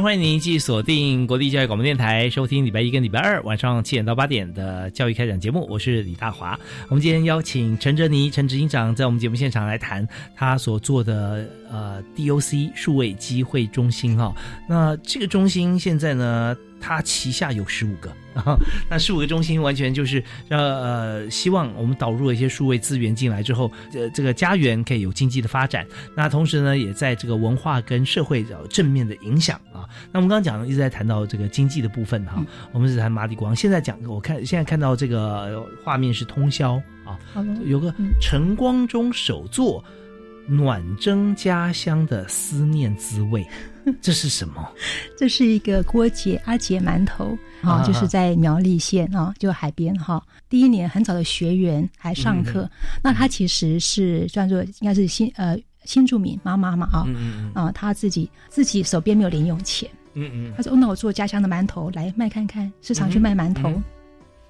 欢迎您继续锁定国立教育广播电台，收听礼拜一跟礼拜二晚上七点到八点的教育开讲节目。我是李大华。我们今天邀请陈哲尼陈执行长在我们节目现场来谈他所做的呃 DOC 数位机会中心哈。那这个中心现在呢？它旗下有十五个，<laughs> 那十五个中心完全就是呃呃，希望我们导入了一些数位资源进来之后，呃，这个家园可以有经济的发展。那同时呢，也在这个文化跟社会有正面的影响啊。那我们刚刚讲一直在谈到这个经济的部分哈，我们是谈马里光。现在讲，我看现在看到这个画面是通宵啊，有个晨光中首座暖蒸家乡的思念滋味，<laughs> 这是什么？这是一个郭姐阿姐馒头啊，就是在苗栗县啊，就海边哈。第一年很早的学员还上课，那他其实是算作应该是新呃新住民妈妈嘛啊，啊他自己自己手边没有零用钱，嗯嗯，他说那我做家乡的馒头来卖看看，市场去卖馒头。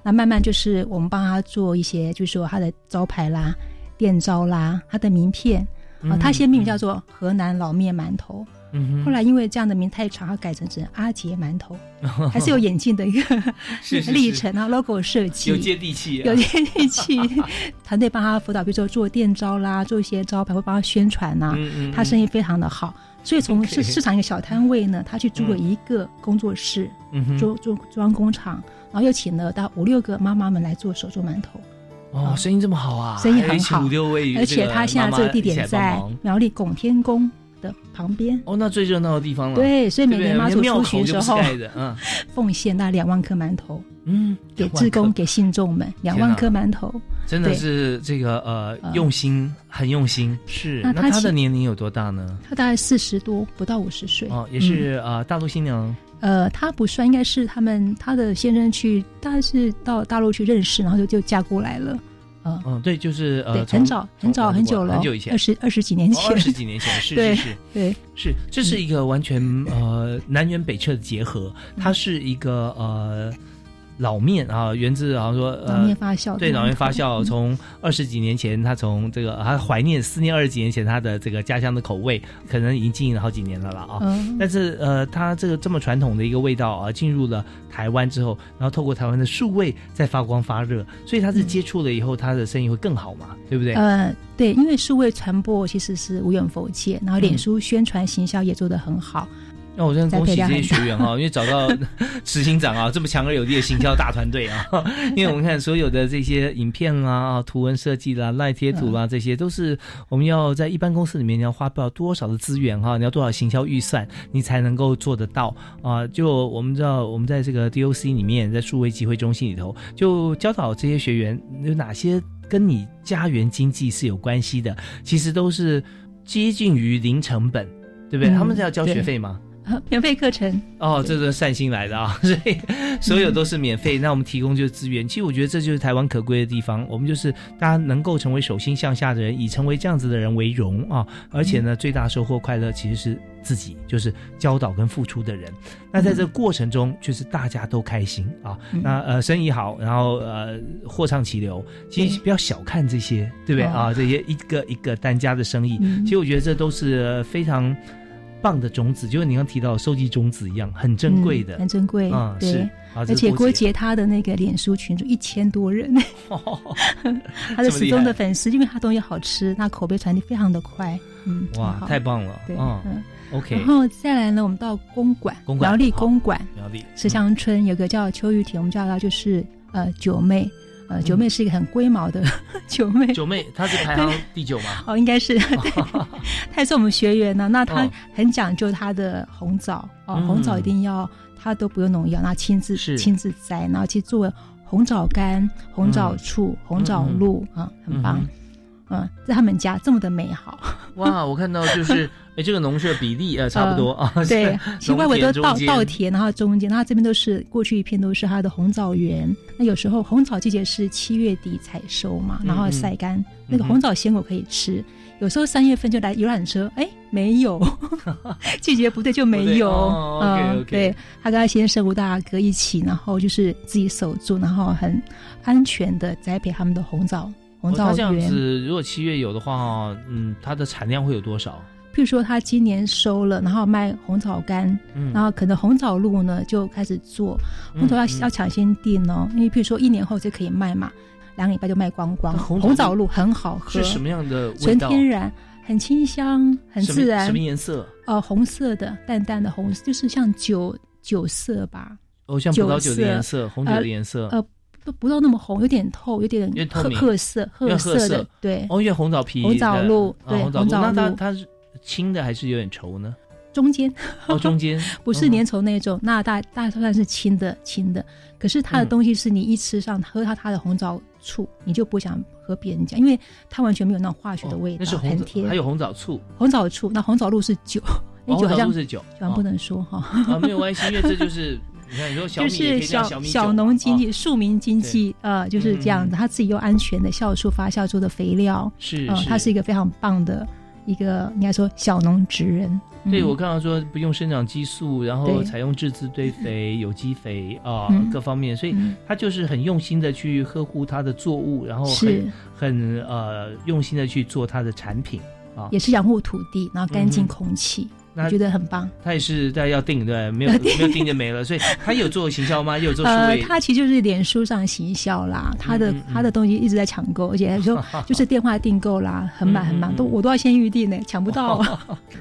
那慢慢就是我们帮他做一些，就是说他的招牌啦、店招啦、他的名片啊，他先命名叫做河南老面馒头。嗯，后来因为这样的名太长，而改成成阿杰馒头，<laughs> 还是有演进的一个 <laughs> 历程啊。logo 设计有接地气，有接地气。<laughs> 团队帮他辅导，比如说做店招啦，做一些招牌，会帮他宣传呐。嗯嗯，他生意非常的好，所以从市市场一个小摊位呢，他去租了一个工作室，做做装工厂。然后又请了到五六个妈妈们来做手做馒头，哦，生意这么好啊！生意很好，五六位，而且他现在这个地点在苗栗拱天宫的旁边。哦，那最热闹的地方了。对，所以每年妈祖出巡时候，嗯，<laughs> 奉献那两万颗馒头，嗯，给志工给信众们两万颗馒头，真的是这个呃用心，很用心。是，那他的年龄有多大呢？他大概四十多，不到五十岁。哦，也是呃大陆新娘。呃，他不算，应该是他们他的先生去，大概是到大陆去认识，然后就就嫁过来了。嗯嗯，对，就是呃，很早很早很久了，很久以前，二十二十几年前，二十几年前，是是 <laughs> 是，对，是，这是一个完全呃南辕北辙的结合，它是一个呃。老面啊，源自好像说呃，老面发酵对，老面发酵 <laughs> 从二十几年前，他从这个他怀念思念二十几年前他的这个家乡的口味，可能已经经营了好几年了了啊。但是呃，他这个这么传统的一个味道啊，进入了台湾之后，然后透过台湾的数位再发光发热，所以他是接触了以后，他的生意会更好嘛，对不对？呃，对，因为数位传播其实是无远佛界，然后脸书宣传行销也做得很好。那我真的恭喜这些学员哈，因为找到 <laughs> 执行长啊，这么强而有力的行销大团队啊。<laughs> 因为我们看所有的这些影片啊、图文设计啦、赖贴图啦，这些都是我们要在一般公司里面你要花不了多少的资源哈，你要多少行销预算，你才能够做得到啊？就我们知道，我们在这个 DOC 里面，在数位集会中心里头，就教导这些学员有哪些跟你家园经济是有关系的，其实都是接近于零成本，对不对？他们是要交学费吗？<laughs> 免费课程哦，这是善心来的啊，<laughs> 所以所有都是免费。那我们提供就是资源，其实我觉得这就是台湾可贵的地方。我们就是大家能够成为手心向下的人，以成为这样子的人为荣啊！而且呢，最大收获快乐其实是自己，就是教导跟付出的人。那在这个过程中，就是大家都开心啊。那呃，生意好，然后呃，货畅其流。其实不要小看这些，对不对啊？这些一个一个单家的生意，其实我觉得这都是非常。棒的种子，就是你刚提到收集种子一样，很珍贵的，很珍贵。嗯，对。而且郭杰他的那个脸书群主一千多人，<laughs> 他的始终的粉丝，因为他东西好吃，那口碑传递非常的快。嗯，哇，太棒了。对，嗯，OK。然后再来呢，我们到公馆，苗栗公馆，苗栗石乡村有个叫邱玉婷，我们叫她就是呃九妹。呃，九妹是一个很龟毛的九妹。九妹，她是排行第九吗？<laughs> 哦，应该是。<laughs> 她也是我们学员呢。那她很讲究她的红枣哦，红枣一定要她都不用农药，那亲自亲自摘，然后去做红枣干、红枣醋、红枣露啊，很棒。嗯，在他们家这么的美好。<laughs> 哇，我看到就是。<laughs> 哎，这个农舍比例呃差不多啊，对，其外围都稻稻田，然后中间，然后这边都是过去一片都是它的红枣园。那有时候红枣季节是七月底采收嘛，然后晒干，那个红枣鲜果可以吃。有时候三月份就来游览车，哎，没有，<laughs> 季节不对就没有。嗯，对，他跟他先生吴大哥一起，然后就是自己守住，然后很安全的栽培他们的红枣红枣园。这样子，如果七月有的话，嗯，它的产量会有多少？譬如说，他今年收了，然后卖红枣干，然后可能红枣露呢就开始做。红枣要要抢先订哦，因为譬如说一年后就可以卖嘛，两个礼拜就卖光光。红枣露很好喝，是什么样的？纯天然，很清香，很自然。什么颜色？呃，红色的，淡淡的红，就是像酒酒色吧。哦，像葡萄酒的颜色，红酒的颜色。呃，不不到那么红，有点透，有点褐褐色，褐色的。对，哦，因为红枣皮。红枣露，对，红枣露。那它它是。清的还是有点稠呢？中间哦，中间 <laughs> 不是粘稠那种，那大大算是轻的轻的。可是它的东西是你一吃上喝它它的红枣醋，你就不想喝别人讲，因为它完全没有那种化学的味道，那是很甜。还有红枣醋，红枣醋，那红枣露是酒，红枣露是酒，千万不能说哈。啊，没有关系，因为这就是 <laughs> 你看，你说小米就是小小农经济、庶民经济，呃，就是这样子，他自己又安全的酵素发酵出的肥料，是，他是。一个非常棒的。一个应该说小农职人，对我刚刚说不用生长激素，然后采用质子堆肥、有机肥啊，各方面，所以他就是很用心的去呵护他的作物，然后很很呃用心的去做他的产品啊，也是养护土地，然后干净空气。我觉得很棒，他也是在要订对，没有 <laughs> 没有订就没了，所以他有做行销吗？有做数位？他其实就是脸书上行销啦，他的他的东西一直在抢购，而且说 <laughs> 就是电话订购啦，很满很满，都我都要先预定呢，抢不到。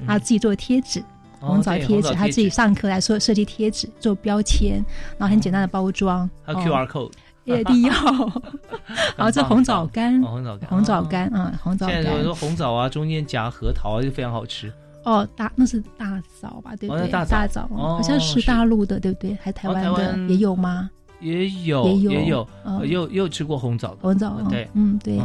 他自己做贴纸，红枣贴纸，他自己上课来说设计贴纸，做标签，然后很简单的包装，还有 QR code，一定要。<laughs> 然后这红枣干，红枣干，红枣干啊，红枣干。现在说红枣啊，中间夹核桃就非常好吃。哦，大那是大枣吧，对不对？大枣，好像是大陆的，对不对？还台湾的？也有吗？也有，也有，也有，又又吃过红枣的。红枣，对，嗯，对，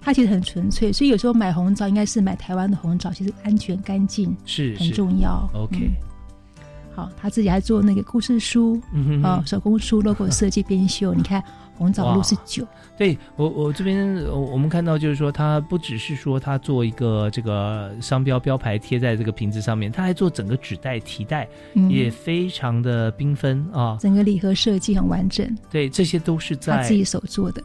它其实很纯粹，所以有时候买红枣应该是买台湾的红枣，其实安全干净是很重要。OK，好，他自己还做那个故事书，啊，手工书 logo 设计编修，你看。红枣露是酒，对我我这边我我们看到就是说，它不只是说它做一个这个商标标牌贴在这个瓶子上面，它还做整个纸袋提袋，也非常的缤纷啊，整个礼盒设计很完整。对，这些都是在自己手做的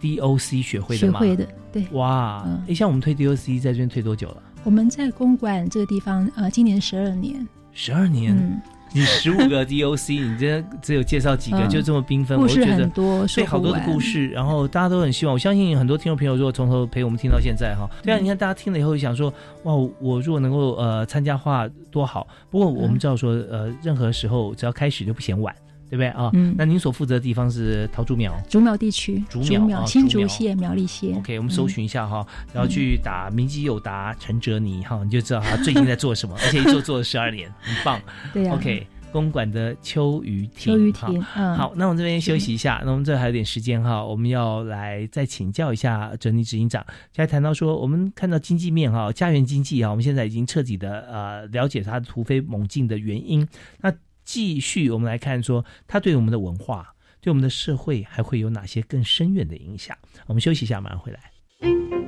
，DOC 学会的学会的，对，哇，哎，像我们推 DOC 在这边推多久了？我们在公馆这个地方，呃，今年十二年，十二年，嗯。你十五个 <laughs> DOC，你这只有介绍几个，就这么缤纷，我觉得对好多的故事，然后大家都很希望。我相信很多听众朋友，如果从头陪我们听到现在哈，对啊，你看大家听了以后想说，哇，我如果能够呃参加话多好。不过我们知道说，呃，任何时候只要开始就不嫌晚。对不对啊？嗯，那您所负责的地方是桃竹苗，竹苗地区，竹苗新竹县苗栗县。OK，我们搜寻一下哈，然后去打“明基友达陈哲尼”哈，你就知道他最近在做什么，<laughs> 而且一做做了十二年，很棒。对呀，OK，公馆的秋雨亭，秋雨亭，嗯，好，那我们这边休息一下，那我们这还有点时间哈，我们要来再请教一下哲尼执行长。现在谈到说，我们看到经济面哈，家园经济啊，我们现在已经彻底的呃了解它突飞猛进的原因，那。继续，我们来看说，它对我们的文化、对我们的社会，还会有哪些更深远的影响？我们休息一下，马上回来。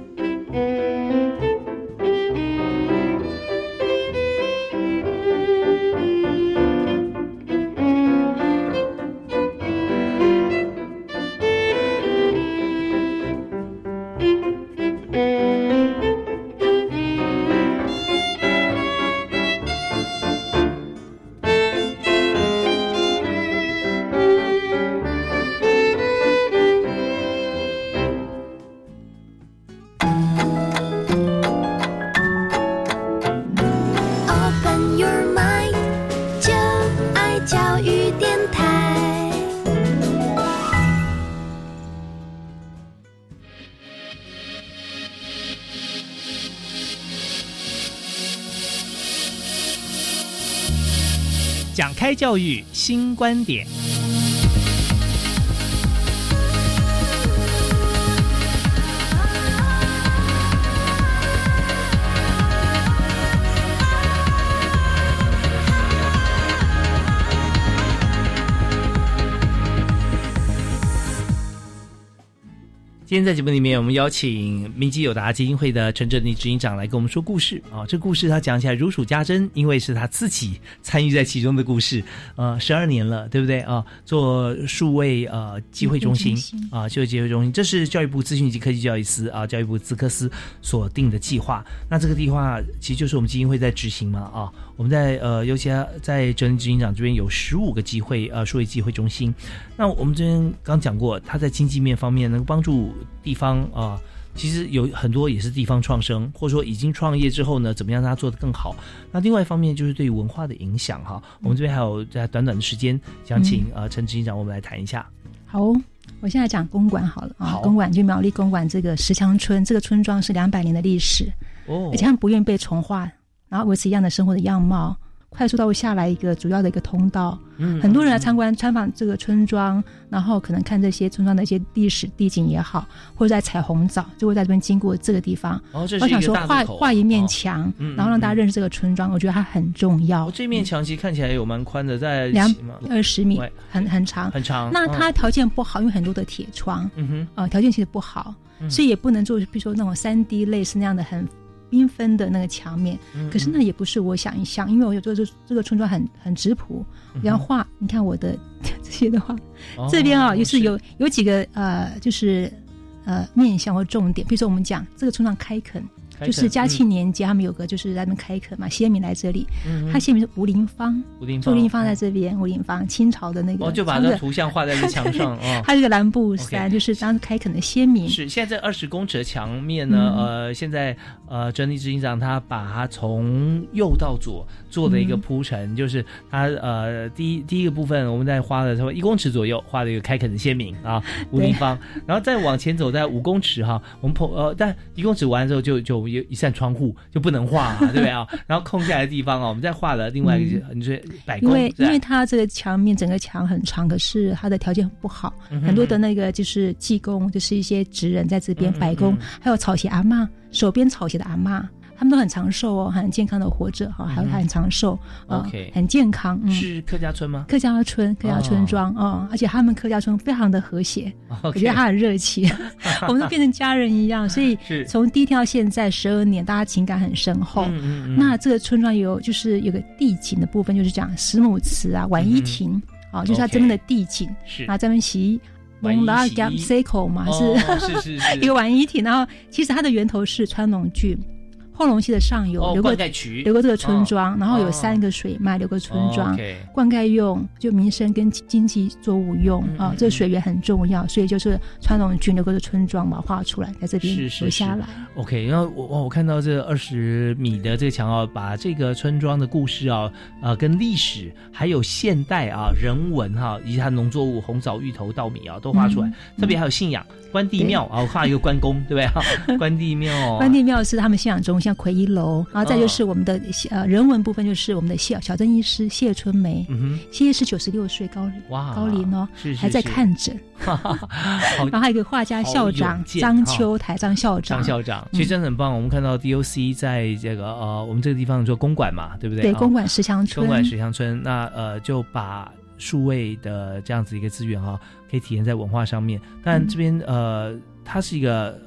讲开教育新观点。今天在节目里面，我们邀请明基友达基金会的陈哲尼执行长来跟我们说故事啊。这故事他讲起来如数家珍，因为是他自己参与在其中的故事。呃，十二年了，对不对啊？做数位呃机会中心啊，就机会中心，这是教育部资讯及科技教育司啊，教育部资科司所定的计划。那这个计划其实就是我们基金会在执行嘛啊。我们在呃，尤其在哲理执行长这边有十五个机会呃数位机会中心。那我们这边刚讲过，他在经济面方面能够帮助。地方啊，其实有很多也是地方创生，或者说已经创业之后呢，怎么样让它做得更好？那另外一方面就是对于文化的影响哈。我们这边还有在短短的时间，想请呃陈执行长我们来谈一下。好，我现在讲公馆好了啊，公馆就苗栗公馆这个石墙村，这个村庄是两百年的历史哦，而且他们不愿意被重化，然后维持一样的生活的样貌。快速道路下来一个主要的一个通道。嗯，很多人来参观参访这个村庄，然后可能看这些村庄的一些历史地景也好，或者在采红枣，就会在这边经过这个地方。哦，我想说画画一面墙，然后让大家认识这个村庄，我觉得它很重要。这面墙其实看起来有蛮宽的，在两二十米，很很长很长。那它条件不好，因为很多的铁窗，嗯哼，呃，条件其实不好，所以也不能做，比如说那种三 D 类似那样的很。缤纷的那个墙面，可是那也不是我想一想，因为我有做这这个村庄很很质朴，然后画，你看我的 <laughs> 这些的话，这边啊，就是有有几个呃，就是呃面向或重点，比如说我们讲这个村庄开垦。就是嘉庆年间，他们有个就是在那边开垦嘛，先民来这里，他先民是吴林芳，吴林芳在这边，吴林芳清朝的那个，哦，就把那图像画在这墙上 <laughs> 哦。他这个蓝布山就是当时开垦的先民。是现在这二十公尺的墙面呢，呃，现在呃，整理执行长他把它从右到左做的一个铺陈，就是它呃第一第一个部分，我们在花了差不多一公尺左右画了一个开垦的先民啊，<laughs> 吴立方，然后再往前走在五公尺哈，我们破呃，但一公尺完之后就就。有一扇窗户就不能画，啊对不对啊？<laughs> 然后空下来的地方啊，我们再画了另外一个，你说百工，因为因为它这个墙面整个墙很长，可是它的条件很不好，很多的那个就是技工，就是一些职人在这边摆工，还有草鞋阿妈，手边草鞋的阿妈。他们都很长寿哦，很健康的活着哈，还有他很长寿，OK，很健康。是客家村吗？客家村，客家村庄哦，而且他们客家村非常的和谐，我觉得他很热情，<laughs> 我们都变成家人一样。所以从第一天到现在十二年，大家情感很深厚。那这个村庄有就是有个地景的部分，就是讲石母祠啊、婉衣亭啊，就是它这边的地景。是啊，这边洗蒙拉加 C 口嘛，是是是 <laughs> 一个婉衣亭。然后其实它的源头是川龙郡。后龙溪的上游流过流过这个村庄，然后有三个水脉流过村庄，灌溉用就民生跟经济作物用啊，这个水源很重要，所以就是川龙郡流过的村庄嘛，画出来在这边留下来。OK，然后我我看到这二十米的这个墙啊，把这个村庄的故事啊，呃，跟历史还有现代啊人文哈，以及它农作物红枣、芋头、稻米啊都画出来，特别还有信仰。关帝庙啊，画一个关公，对不对？<laughs> 关帝庙，关帝庙是他们信仰中像魁一楼，然后再就是我们的呃人文部分，就是我们的谢小镇医师谢春梅，谢医师九十六岁高龄，哇，高龄哦，还在看诊。<laughs> 然后还有一个画家校长张秋台，张校长，张校长，其实真的很棒。我们看到 DOC 在这个呃我们这个地方做公馆嘛，对不对？对，公馆石乡村，公馆石乡村，那呃就把。数位的这样子一个资源哈，可以体现在文化上面。但这边呃，它是一个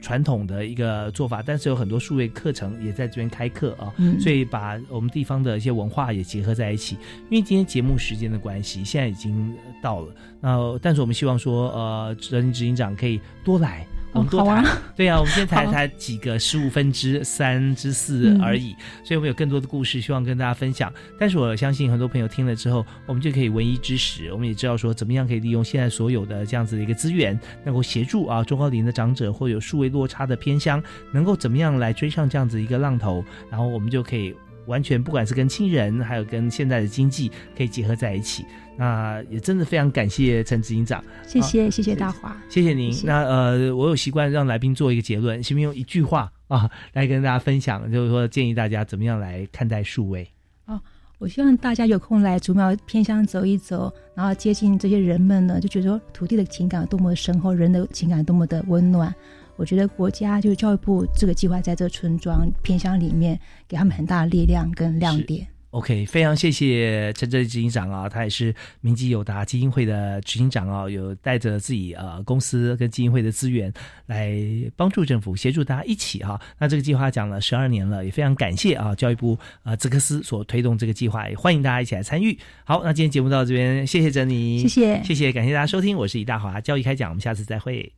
传统的一个做法，但是有很多数位课程也在这边开课啊，所以把我们地方的一些文化也结合在一起。因为今天节目时间的关系，现在已经到了，那但是我们希望说，呃，人民执行长可以多来。我们多谈，对呀，我们今天才才几个十五分之三之四而已，所以我们有更多的故事希望跟大家分享。但是我相信很多朋友听了之后，我们就可以闻一知识，我们也知道说怎么样可以利用现在所有的这样子的一个资源，能够协助啊中高龄的长者或有数位落差的偏乡，能够怎么样来追上这样子一个浪头，然后我们就可以完全不管是跟亲人，还有跟现在的经济可以结合在一起。那也真的非常感谢陈执行长，谢谢谢谢大华，谢谢您。那呃，我有习惯让来宾做一个结论，是不行？用一句话啊来跟大家分享，就是说建议大家怎么样来看待数位。哦，我希望大家有空来竹苗偏乡走一走，然后接近这些人们呢，就觉得说土地的情感多么深厚，人的情感多么的温暖。我觉得国家就是教育部这个计划，在这个村庄偏乡里面，给他们很大的力量跟亮点。OK，非常谢谢陈哲执行长啊，他也是明基友达基金会的执行长啊，有带着自己呃公司跟基金会的资源来帮助政府，协助大家一起哈。那这个计划讲了十二年了，也非常感谢啊教育部啊泽克斯所推动这个计划，也欢迎大家一起来参与。好，那今天节目到这边，谢谢珍妮，谢谢，谢谢，感谢大家收听，我是李大华，教育开讲，我们下次再会。